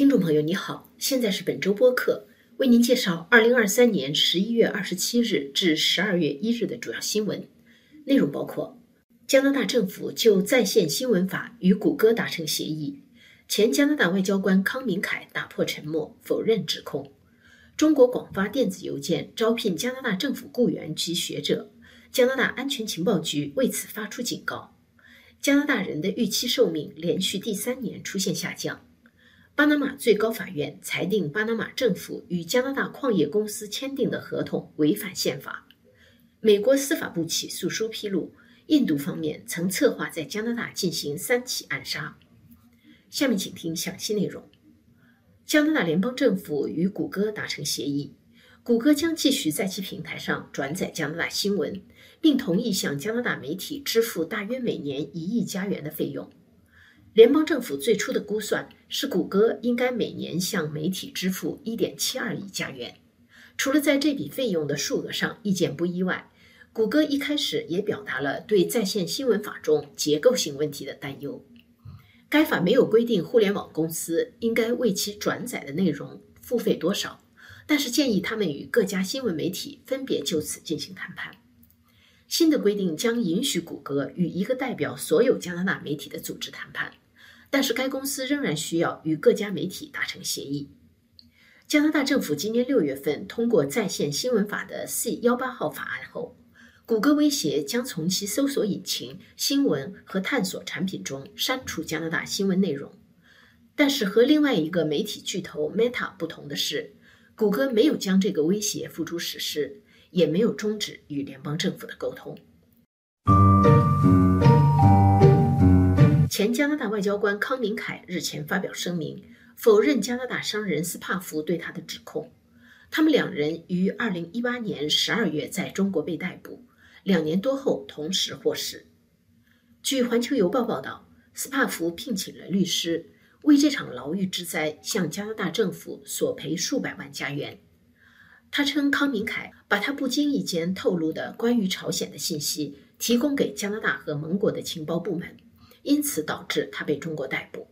听众朋友，你好，现在是本周播客，为您介绍二零二三年十一月二十七日至十二月一日的主要新闻。内容，包括：加拿大政府就在线新闻法与谷歌达成协议；前加拿大外交官康明凯打破沉默，否认指控；中国广发电子邮件招聘加拿大政府雇员及学者，加拿大安全情报局为此发出警告；加拿大人的预期寿命连续第三年出现下降。巴拿马最高法院裁定，巴拿马政府与加拿大矿业公司签订的合同违反宪法。美国司法部起诉书披露，印度方面曾策划在加拿大进行三起暗杀。下面请听详细内容。加拿大联邦政府与谷歌达成协议，谷歌将继续在其平台上转载加拿大新闻，并同意向加拿大媒体支付大约每年一亿加元的费用。联邦政府最初的估算是，谷歌应该每年向媒体支付1.72亿加元。除了在这笔费用的数额上意见不一外，谷歌一开始也表达了对在线新闻法中结构性问题的担忧。该法没有规定互联网公司应该为其转载的内容付费多少，但是建议他们与各家新闻媒体分别就此进行谈判。新的规定将允许谷歌与一个代表所有加拿大媒体的组织谈判。但是该公司仍然需要与各家媒体达成协议。加拿大政府今年六月份通过在线新闻法的 C 幺八号法案后，谷歌威胁将从其搜索引擎、新闻和探索产品中删除加拿大新闻内容。但是和另外一个媒体巨头 Meta 不同的是，谷歌没有将这个威胁付诸实施，也没有终止与联邦政府的沟通。前加拿大外交官康明凯日前发表声明，否认加拿大商人斯帕福对他的指控。他们两人于2018年12月在中国被逮捕，两年多后同时获释。据《环球邮报》报道，斯帕福聘请了律师，为这场牢狱之灾向加拿大政府索赔数百万加元。他称，康明凯把他不经意间透露的关于朝鲜的信息提供给加拿大和盟国的情报部门。因此导致他被中国逮捕。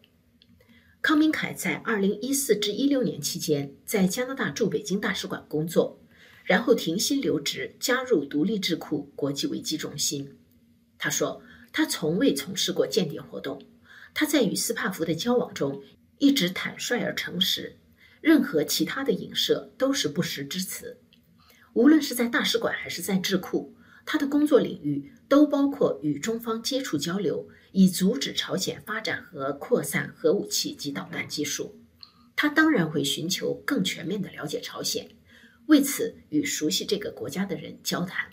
康明凯在2014至16年期间在加拿大驻北京大使馆工作，然后停薪留职，加入独立智库国际危机中心。他说，他从未从事过间谍活动。他在与斯帕福的交往中一直坦率而诚实，任何其他的影射都是不实之词。无论是在大使馆还是在智库，他的工作领域都包括与中方接触交流。以阻止朝鲜发展和扩散核武器及导弹技术，他当然会寻求更全面的了解朝鲜，为此与熟悉这个国家的人交谈。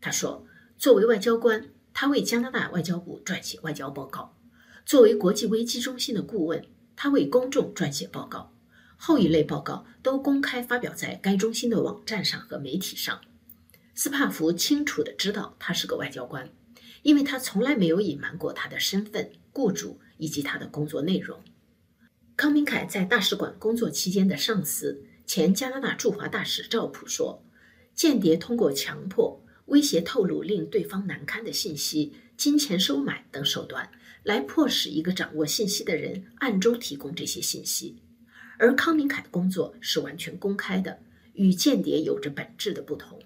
他说，作为外交官，他为加拿大外交部撰写外交报告；作为国际危机中心的顾问，他为公众撰写报告。后一类报告都公开发表在该中心的网站上和媒体上。斯帕福清楚地知道他是个外交官。因为他从来没有隐瞒过他的身份、雇主以及他的工作内容。康明凯在大使馆工作期间的上司、前加拿大驻华大使赵普说：“间谍通过强迫、威胁、透露令对方难堪的信息、金钱收买等手段，来迫使一个掌握信息的人暗中提供这些信息。而康明凯的工作是完全公开的，与间谍有着本质的不同。”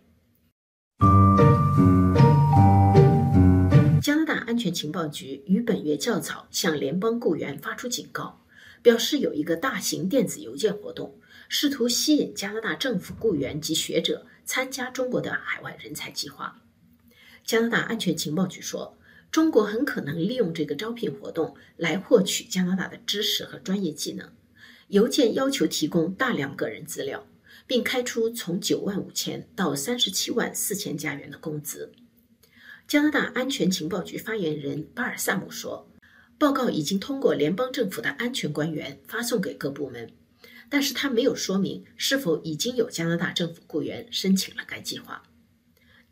安全情报局于本月较早向联邦雇员发出警告，表示有一个大型电子邮件活动，试图吸引加拿大政府雇员及学者参加中国的海外人才计划。加拿大安全情报局说，中国很可能利用这个招聘活动来获取加拿大的知识和专业技能。邮件要求提供大量个人资料，并开出从九万五千到三十七万四千加元的工资。加拿大安全情报局发言人巴尔萨姆说：“报告已经通过联邦政府的安全官员发送给各部门，但是他没有说明是否已经有加拿大政府雇员申请了该计划。”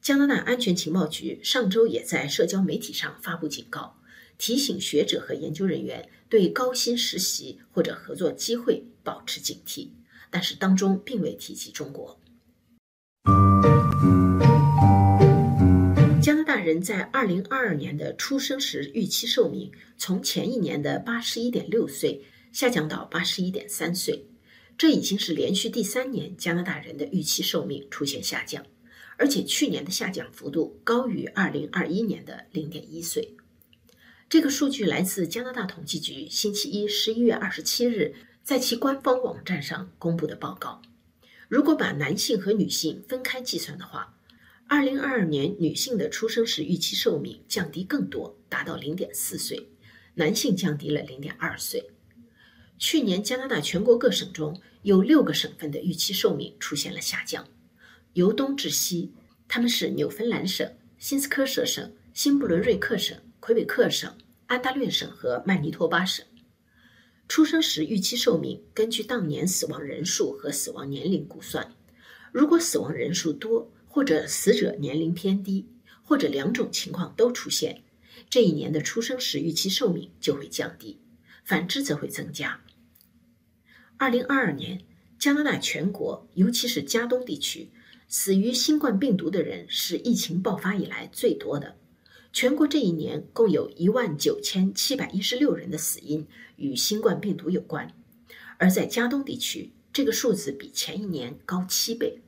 加拿大安全情报局上周也在社交媒体上发布警告，提醒学者和研究人员对高薪实习或者合作机会保持警惕，但是当中并未提及中国。加拿大人在二零二二年的出生时预期寿命从前一年的八十一点六岁下降到八十一点三岁。这已经是连续第三年加拿大人的预期寿命出现下降，而且去年的下降幅度高于二零二一年的零点一岁。这个数据来自加拿大统计局星期一十一月二十七日在其官方网站上公布的报告。如果把男性和女性分开计算的话，二零二二年女性的出生时预期寿命降低更多，达到零点四岁，男性降低了零点二岁。去年，加拿大全国各省中有六个省份的预期寿命出现了下降，由东至西，他们是纽芬兰省、新斯科舍省、新布伦瑞克省、魁北克省、安大略省和曼尼托巴省。出生时预期寿命根据当年死亡人数和死亡年龄估算，如果死亡人数多，或者死者年龄偏低，或者两种情况都出现，这一年的出生时预期寿命就会降低。反之则会增加。二零二二年，加拿大全国，尤其是加东地区，死于新冠病毒的人是疫情爆发以来最多的。全国这一年共有一万九千七百一十六人的死因与新冠病毒有关，而在加东地区，这个数字比前一年高七倍。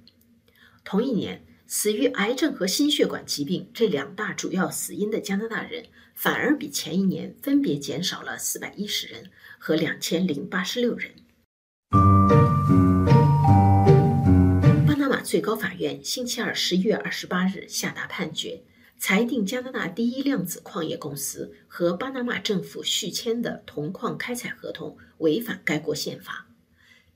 同一年。死于癌症和心血管疾病这两大主要死因的加拿大人，反而比前一年分别减少了四百一十人和两千零八十六人。巴拿马最高法院星期二十一月二十八日下达判决，裁定加拿大第一量子矿业公司和巴拿马政府续签的铜矿开采合同违反该国宪法。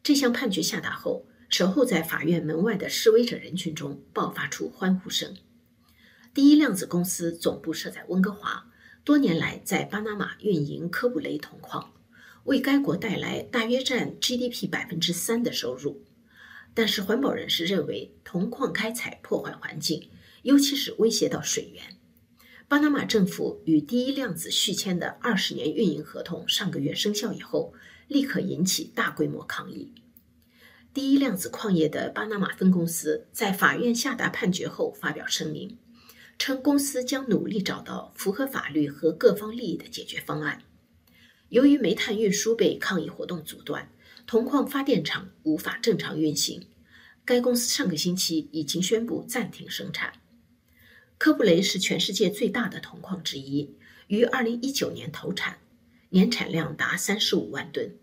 这项判决下达后。守候在法院门外的示威者人群中爆发出欢呼声。第一量子公司总部设在温哥华，多年来在巴拿马运营科布雷铜矿，为该国带来大约占 GDP 百分之三的收入。但是环保人士认为，铜矿开采破坏环境，尤其是威胁到水源。巴拿马政府与第一量子续签的二十年运营合同上个月生效以后，立刻引起大规模抗议。第一量子矿业的巴拿马分公司在法院下达判决后发表声明，称公司将努力找到符合法律和各方利益的解决方案。由于煤炭运输被抗议活动阻断，铜矿发电厂无法正常运行。该公司上个星期已经宣布暂停生产。科布雷是全世界最大的铜矿之一，于2019年投产，年产量达35万吨。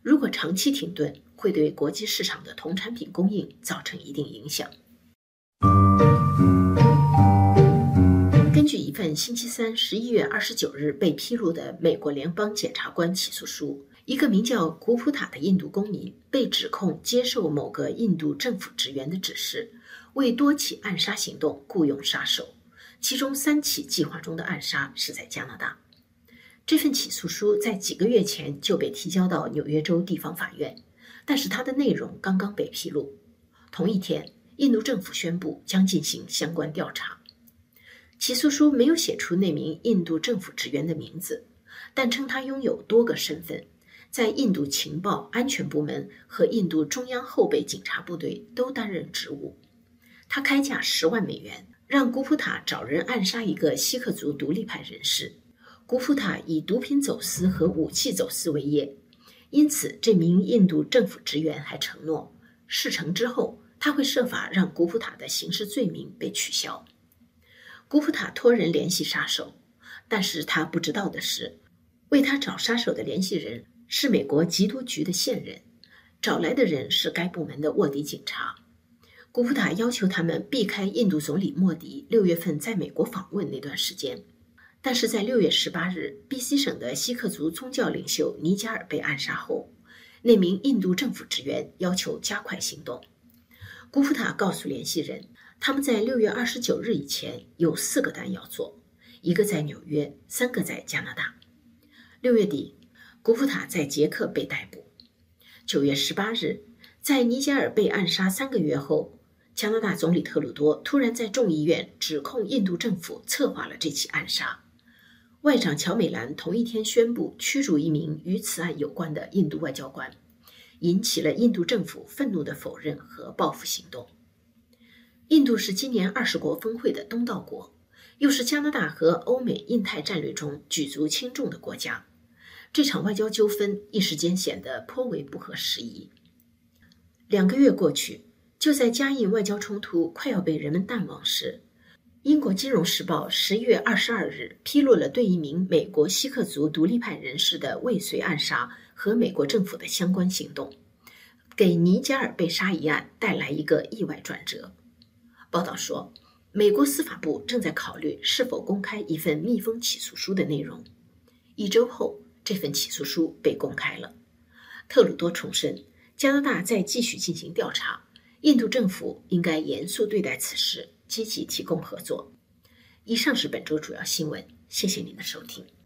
如果长期停顿，会对国际市场的铜产品供应造成一定影响。根据一份星期三十一月二十九日被披露的美国联邦检察官起诉书，一个名叫古普塔的印度公民被指控接受某个印度政府职员的指示，为多起暗杀行动雇佣杀手，其中三起计划中的暗杀是在加拿大。这份起诉书在几个月前就被提交到纽约州地方法院。但是它的内容刚刚被披露。同一天，印度政府宣布将进行相关调查。起诉书没有写出那名印度政府职员的名字，但称他拥有多个身份，在印度情报安全部门和印度中央后备警察部队都担任职务。他开价十万美元，让古普塔找人暗杀一个锡克族独立派人士。古普塔以毒品走私和武器走私为业。因此，这名印度政府职员还承诺，事成之后他会设法让古普塔的刑事罪名被取消。古普塔托人联系杀手，但是他不知道的是，为他找杀手的联系人是美国缉毒局的线人，找来的人是该部门的卧底警察。古普塔要求他们避开印度总理莫迪六月份在美国访问那段时间。但是在六月十八日，B.C 省的锡克族宗教领袖尼加尔被暗杀后，那名印度政府职员要求加快行动。古普塔告诉联系人，他们在六月二十九日以前有四个单要做，一个在纽约，三个在加拿大。六月底，古普塔在捷克被逮捕。九月十八日，在尼加尔被暗杀三个月后。加拿大总理特鲁多突然在众议院指控印度政府策划了这起暗杀。外长乔美兰同一天宣布驱逐一名与此案有关的印度外交官，引起了印度政府愤怒的否认和报复行动。印度是今年二十国峰会的东道国，又是加拿大和欧美印太战略中举足轻重的国家。这场外交纠纷一时间显得颇为不合时宜。两个月过去，就在加印外交冲突快要被人们淡忘时，英国《金融时报》十月二十二日披露了对一名美国锡克族独立派人士的未遂暗杀和美国政府的相关行动，给尼加尔被杀一案带来一个意外转折。报道说，美国司法部正在考虑是否公开一份密封起诉书的内容。一周后。这份起诉书被公开了。特鲁多重申，加拿大在继续进行调查，印度政府应该严肃对待此事，积极提供合作。以上是本周主要新闻，谢谢您的收听。